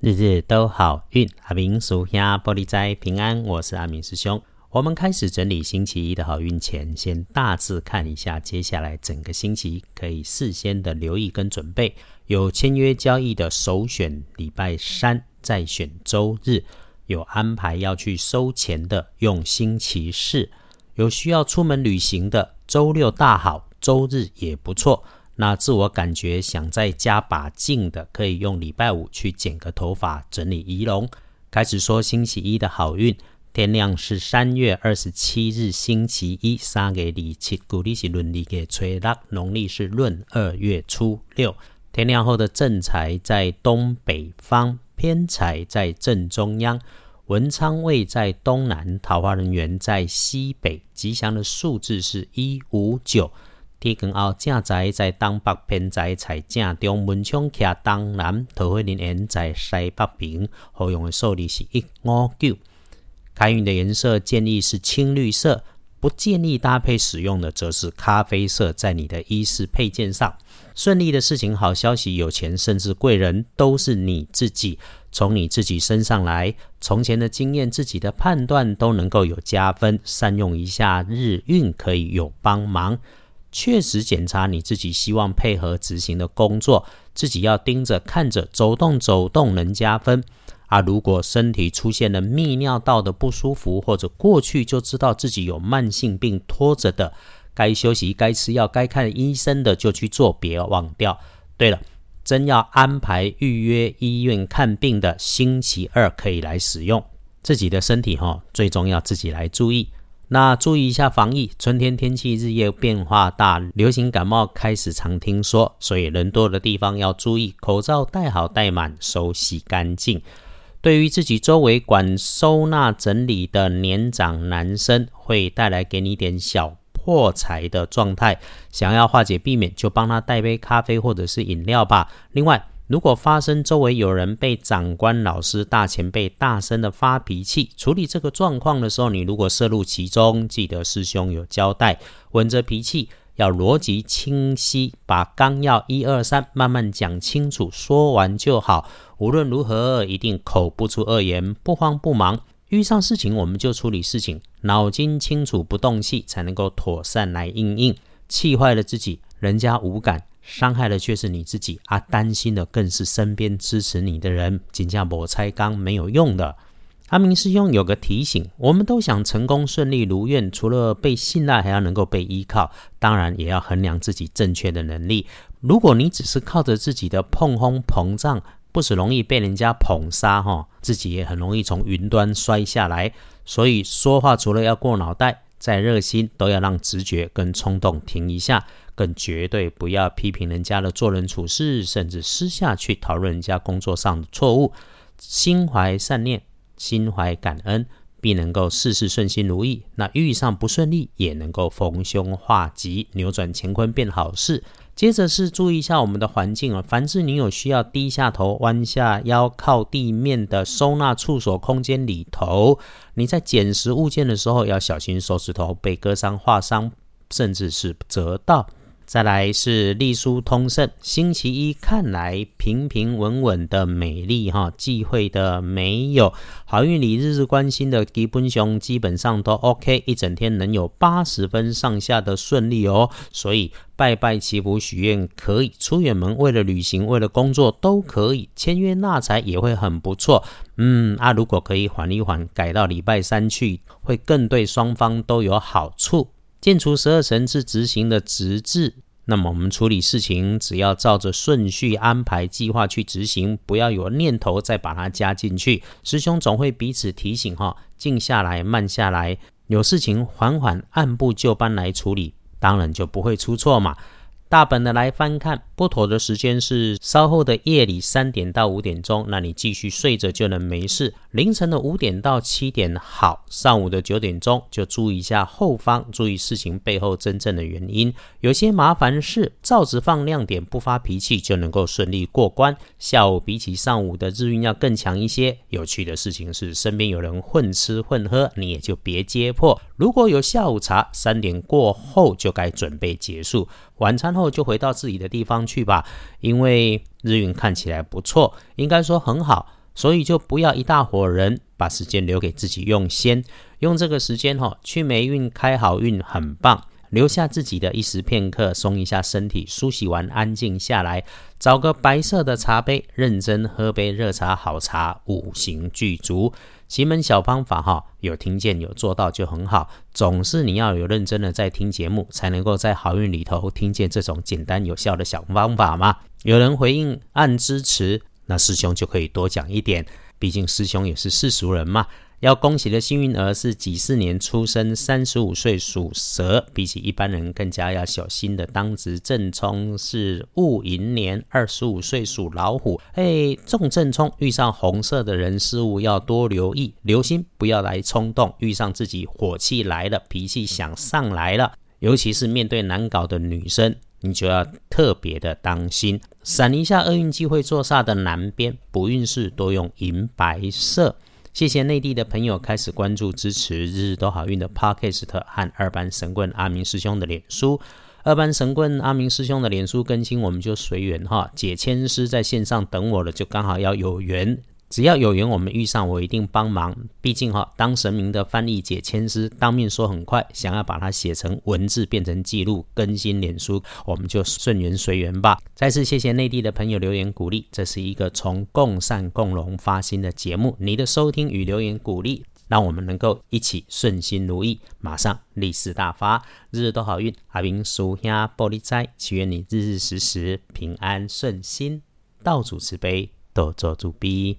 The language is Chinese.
日日都好运，阿明属下玻璃斋平安。我是阿明师兄。我们开始整理星期一的好运前，先大致看一下接下来整个星期可以事先的留意跟准备。有签约交易的首选礼拜三，再选周日；有安排要去收钱的，用星期四；有需要出门旅行的，周六大好，周日也不错。那自我感觉想再加把劲的，可以用礼拜五去剪个头发，整理仪容。开始说星期一的好运，天亮是三月二十七日星期一，三月二七，古历是闰历给吹落，农历是闰二月初六。天亮后的正财在东北方，偏财在正中央，文昌位在东南，桃花人缘在西北。吉祥的数字是一五九。天光后，正在在东北偏在财正中，门窗徛东南，桃花人缘在西北边。好用的数字是一五九。开运的颜色建议是青绿色，不建议搭配使用的则是咖啡色。在你的衣饰配件上，顺利的事情、好消息、有钱甚至贵人，都是你自己从你自己身上来。从前的经验、自己的判断都能够有加分，善用一下日运可以有帮忙。确实检查你自己希望配合执行的工作，自己要盯着看着走动走动能加分啊。如果身体出现了泌尿道的不舒服，或者过去就知道自己有慢性病拖着的，该休息、该吃药、该看医生的就去做，别忘掉。对了，真要安排预约医院看病的，星期二可以来使用。自己的身体哈，最重要自己来注意。那注意一下防疫，春天天气日夜变化大，流行感冒开始常听说，所以人多的地方要注意，口罩戴好戴满，手洗干净。对于自己周围管收纳整理的年长男生，会带来给你点小破财的状态，想要化解避免，就帮他带杯咖啡或者是饮料吧。另外。如果发生周围有人被长官、老师、大前辈大声的发脾气，处理这个状况的时候，你如果涉入其中，记得师兄有交代，稳着脾气，要逻辑清晰，把纲要一二三慢慢讲清楚，说完就好。无论如何，一定口不出恶言，不慌不忙。遇上事情我们就处理事情，脑筋清楚，不动气，才能够妥善来应应。气坏了自己，人家无感。伤害的却是你自己啊！担心的更是身边支持你的人。紧架磨拆钢没有用的。阿明师兄有个提醒：我们都想成功顺利如愿，除了被信赖，还要能够被依靠。当然，也要衡量自己正确的能力。如果你只是靠着自己的碰轰膨胀，不是容易被人家捧杀哈，自己也很容易从云端摔下来。所以说话除了要过脑袋，再热心都要让直觉跟冲动停一下。更绝对不要批评人家的做人处事，甚至私下去讨论人家工作上的错误。心怀善念，心怀感恩，必能够事事顺心如意。那遇上不顺利，也能够逢凶化吉，扭转乾坤变好事。接着是注意一下我们的环境啊，凡是你有需要低下头、弯下腰、靠地面的收纳处所空间里头，你在捡拾物件的时候要小心手指头被割伤、划伤，甚至是折到。再来是隶书通胜，星期一看来平平稳稳的美丽哈，忌讳的没有，好运里日日关心的基本熊基本上都 OK，一整天能有八十分上下的顺利哦，所以拜拜祈福许愿可以，出远门为了旅行为了工作都可以，签约纳财也会很不错，嗯啊，如果可以缓一缓，改到礼拜三去，会更对双方都有好处。建除十二神志执行的直至，那么我们处理事情只要照着顺序安排计划去执行，不要有念头再把它加进去。师兄总会彼此提醒哈，静下来，慢下来，有事情缓缓按部就班来处理，当然就不会出错嘛。大本的来翻看，不妥的时间是稍后的夜里三点到五点钟，那你继续睡着就能没事。凌晨的五点到七点好，上午的九点钟就注意一下后方，注意事情背后真正的原因。有些麻烦事，照着放亮点，不发脾气就能够顺利过关。下午比起上午的日运要更强一些。有趣的事情是，身边有人混吃混喝，你也就别揭破。如果有下午茶，三点过后就该准备结束。晚餐后就回到自己的地方去吧，因为日运看起来不错，应该说很好。所以就不要一大伙人把时间留给自己用先，用这个时间哈去霉运开好运很棒。留下自己的一时片刻，松一下身体，梳洗完安静下来，找个白色的茶杯，认真喝杯热茶好茶，五行具足。奇门小方法哈，有听见有做到就很好。总是你要有认真的在听节目，才能够在好运里头听见这种简单有效的小方法嘛。有人回应按支持，那师兄就可以多讲一点，毕竟师兄也是世俗人嘛。要恭喜的幸运儿是己巳年出生，三十五岁属蛇，比起一般人更加要小心的当值正冲是戊寅年，二十五岁属老虎。哎，重正冲遇上红色的人事物要多留意，留心不要来冲动。遇上自己火气来了，脾气想上来了，尤其是面对难搞的女生，你就要特别的当心。闪一下厄运机会坐煞的南边，不运势多用银白色。谢谢内地的朋友开始关注支持日日都好运的 Podcast 和二班神棍阿明师兄的脸书。二班神棍阿明师兄的脸书更新，我们就随缘哈。解千师在线上等我了，就刚好要有缘。只要有缘，我们遇上，我一定帮忙。毕竟哈，当神明的翻译解签师，当面说很快，想要把它写成文字变成记录，更新脸书，我们就顺缘随缘吧。再次谢谢内地的朋友留言鼓励，这是一个从共善共荣发心的节目。你的收听与留言鼓励，让我们能够一起顺心如意，马上利市大发，日日都好运。阿明叔兄玻璃斋，祈愿你日日时时平安顺心，道主慈悲，多做主逼。